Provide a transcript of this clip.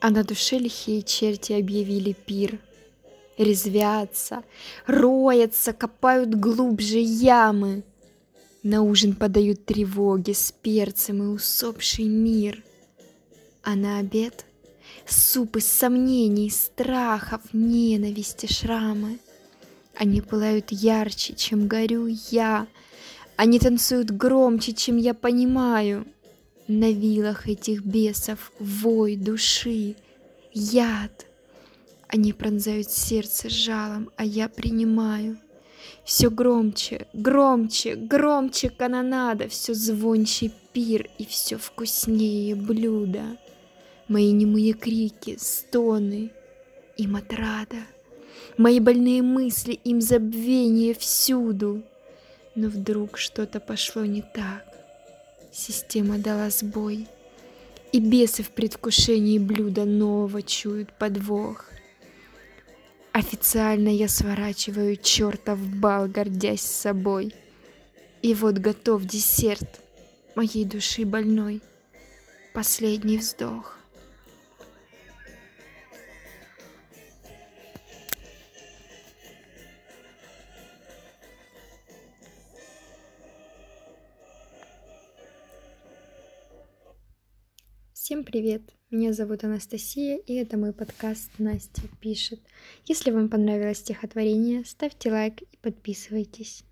А на душе лихие черти объявили пир. Резвятся, роятся, копают глубже ямы. На ужин подают тревоги с перцем и усопший мир. А на обед суп из сомнений, страхов, ненависти, шрамы. Они пылают ярче, чем горю я. Они танцуют громче, чем я понимаю — на вилах этих бесов вой души, яд. Они пронзают сердце жалом, а я принимаю. Все громче, громче, громче канонада, все звонче пир и все вкуснее блюда. Мои немые крики, стоны, им отрада. Мои больные мысли, им забвение всюду. Но вдруг что-то пошло не так. Система дала сбой, и бесы в предвкушении блюда нового чуют подвох. Официально я сворачиваю чертов бал, гордясь собой. И вот готов десерт моей души больной. Последний вздох. Всем привет! Меня зовут Анастасия, и это мой подкаст «Настя пишет». Если вам понравилось стихотворение, ставьте лайк и подписывайтесь.